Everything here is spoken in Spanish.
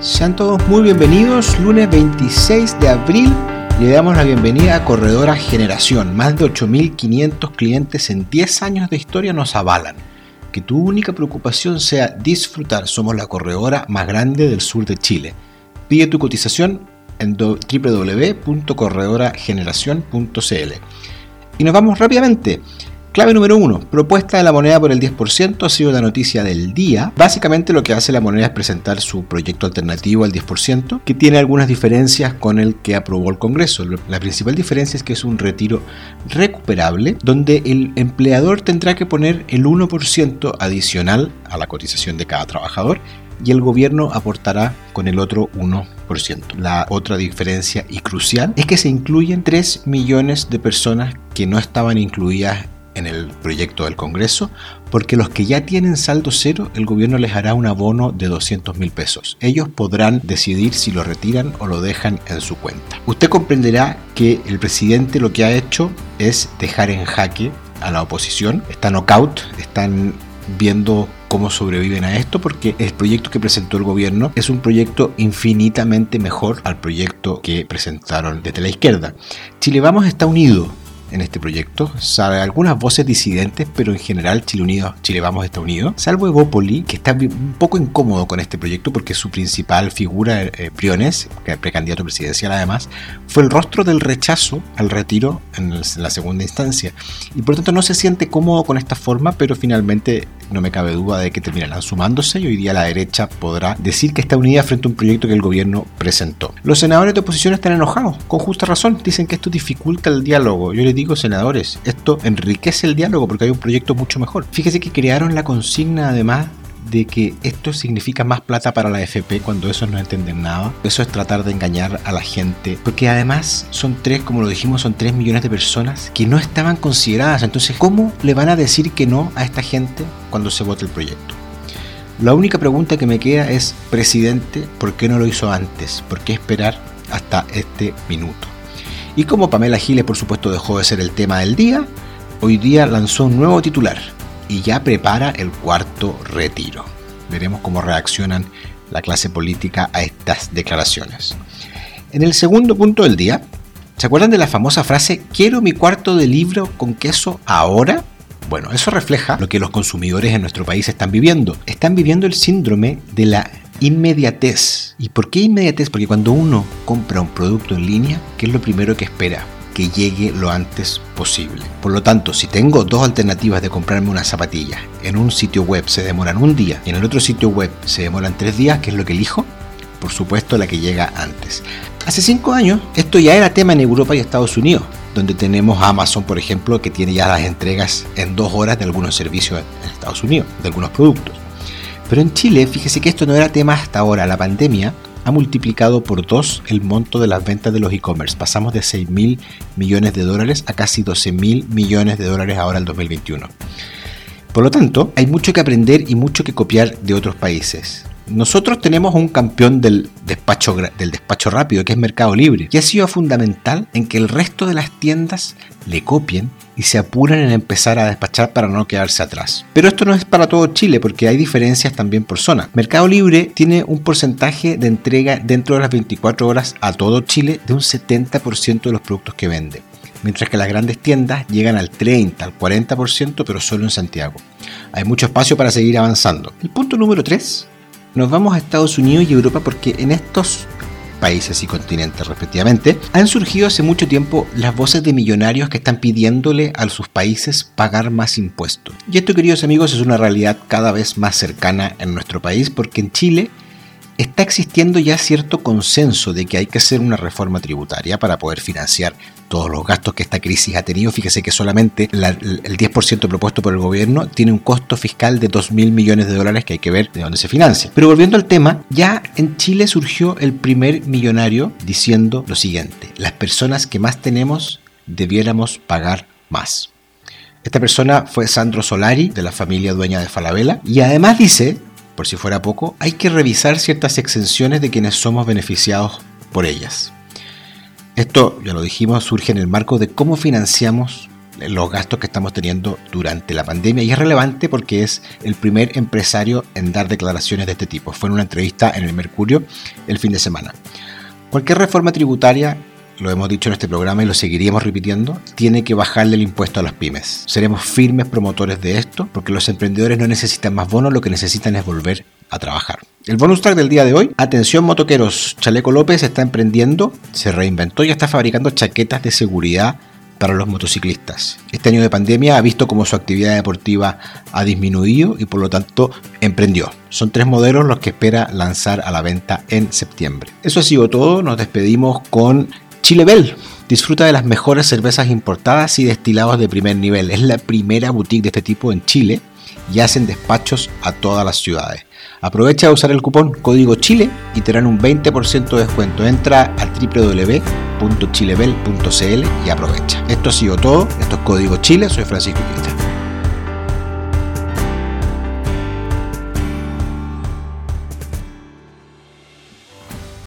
Sean todos muy bienvenidos, lunes 26 de abril le damos la bienvenida a Corredora Generación. Más de 8.500 clientes en 10 años de historia nos avalan. Que tu única preocupación sea disfrutar. Somos la corredora más grande del sur de Chile. Pide tu cotización en www.corredorageneración.cl. Y nos vamos rápidamente Clave número 1. Propuesta de la moneda por el 10% ha sido la noticia del día. Básicamente lo que hace la moneda es presentar su proyecto alternativo al 10%, que tiene algunas diferencias con el que aprobó el Congreso. La principal diferencia es que es un retiro recuperable, donde el empleador tendrá que poner el 1% adicional a la cotización de cada trabajador y el gobierno aportará con el otro 1%. La otra diferencia y crucial es que se incluyen 3 millones de personas que no estaban incluidas en el proyecto del Congreso, porque los que ya tienen saldo cero, el gobierno les hará un abono de 200 mil pesos. Ellos podrán decidir si lo retiran o lo dejan en su cuenta. Usted comprenderá que el presidente lo que ha hecho es dejar en jaque a la oposición. Está knockout, están viendo cómo sobreviven a esto, porque el proyecto que presentó el gobierno es un proyecto infinitamente mejor al proyecto que presentaron desde la izquierda. Chile Vamos está unido en este proyecto, algunas voces disidentes, pero en general Chile Unido, Chile Vamos está unido, salvo Evópoli, que está un poco incómodo con este proyecto porque su principal figura, eh, Briones, que precandidato presidencial además, fue el rostro del rechazo al retiro en, la segunda instancia. Y por lo tanto no se siente cómodo con esta forma, pero finalmente no me cabe duda de que terminarán sumándose y hoy día la derecha podrá decir que está unida frente a un proyecto que el gobierno presentó. Los senadores de oposición están enojados, con justa razón, dicen que esto dificulta el diálogo. Yo les digo, senadores, esto enriquece el diálogo porque hay un proyecto mucho mejor. Fíjese que crearon la consigna además de que esto significa más plata para la FP cuando eso no entienden nada. Eso es tratar de engañar a la gente. Porque además son tres, como lo dijimos, son tres millones de personas que no estaban consideradas. Entonces, ¿cómo le van a decir que no a esta gente cuando se vote el proyecto? La única pregunta que me queda es, presidente, ¿por qué no lo hizo antes? ¿Por qué esperar hasta este minuto? Y como Pamela Giles, por supuesto, dejó de ser el tema del día, hoy día lanzó un nuevo titular y ya prepara el cuarto retiro. Veremos cómo reaccionan la clase política a estas declaraciones. En el segundo punto del día, ¿se acuerdan de la famosa frase quiero mi cuarto de libro con queso ahora? Bueno, eso refleja lo que los consumidores en nuestro país están viviendo. Están viviendo el síndrome de la inmediatez. ¿Y por qué inmediatez? Porque cuando uno compra un producto en línea, ¿qué es lo primero que espera? Que llegue lo antes posible. Por lo tanto, si tengo dos alternativas de comprarme una zapatilla, en un sitio web se demoran un día y en el otro sitio web se demoran tres días, ¿qué es lo que elijo? Por supuesto, la que llega antes. Hace cinco años, esto ya era tema en Europa y Estados Unidos, donde tenemos Amazon, por ejemplo, que tiene ya las entregas en dos horas de algunos servicios en Estados Unidos, de algunos productos. Pero en Chile, fíjese que esto no era tema hasta ahora. La pandemia ha multiplicado por dos el monto de las ventas de los e-commerce. Pasamos de 6 mil millones de dólares a casi 12 mil millones de dólares ahora en 2021. Por lo tanto, hay mucho que aprender y mucho que copiar de otros países. Nosotros tenemos un campeón del despacho, rápido, que es Mercado Libre, y ha sido fundamental en que el resto de las tiendas le copien y se apuren en empezar a despachar para no quedarse atrás. Pero esto no es para todo Chile porque hay diferencias también por zona. Mercado Libre tiene un porcentaje de entrega dentro de las 24 horas a todo Chile de un 70% de los productos que vende. Mientras que las grandes tiendas llegan al 30, al 40%, pero solo en Santiago. Hay mucho espacio para seguir avanzando. El punto número 3 nos vamos a Estados Unidos y Europa porque en estos países y continentes respectivamente, han surgido hace mucho tiempo las voces de millonarios que están pidiéndole a sus países pagar más impuestos. Y esto, queridos amigos, es una realidad cada vez más cercana en nuestro país porque en Chile está existiendo ya cierto consenso de que hay que hacer una reforma tributaria para poder financiar todos los gastos que esta crisis ha tenido. Fíjese que solamente el 10% propuesto por el gobierno tiene un costo fiscal de 2 mil millones de dólares que hay que ver de dónde se financia. Pero volviendo al tema, ya en Chile surgió el primer millonario diciendo lo siguiente, las personas que más tenemos debiéramos pagar más. Esta persona fue Sandro Solari, de la familia dueña de Falabella, y además dice por si fuera poco, hay que revisar ciertas exenciones de quienes somos beneficiados por ellas. Esto, ya lo dijimos, surge en el marco de cómo financiamos los gastos que estamos teniendo durante la pandemia y es relevante porque es el primer empresario en dar declaraciones de este tipo. Fue en una entrevista en el Mercurio el fin de semana. Cualquier reforma tributaria lo hemos dicho en este programa y lo seguiríamos repitiendo, tiene que bajarle el impuesto a las pymes. Seremos firmes promotores de esto porque los emprendedores no necesitan más bonos, lo que necesitan es volver a trabajar. El bonus track del día de hoy, atención motoqueros, Chaleco López está emprendiendo, se reinventó y está fabricando chaquetas de seguridad para los motociclistas. Este año de pandemia ha visto cómo su actividad deportiva ha disminuido y por lo tanto emprendió. Son tres modelos los que espera lanzar a la venta en septiembre. Eso ha sido todo, nos despedimos con Chile Bell. Disfruta de las mejores cervezas importadas y destilados de primer nivel. Es la primera boutique de este tipo en Chile y hacen despachos a todas las ciudades. Aprovecha de usar el cupón código Chile y te darán un 20% de descuento. Entra a www.chilebel.cl y aprovecha. Esto ha sido todo. Esto es Código Chile. Soy Francisco Quita.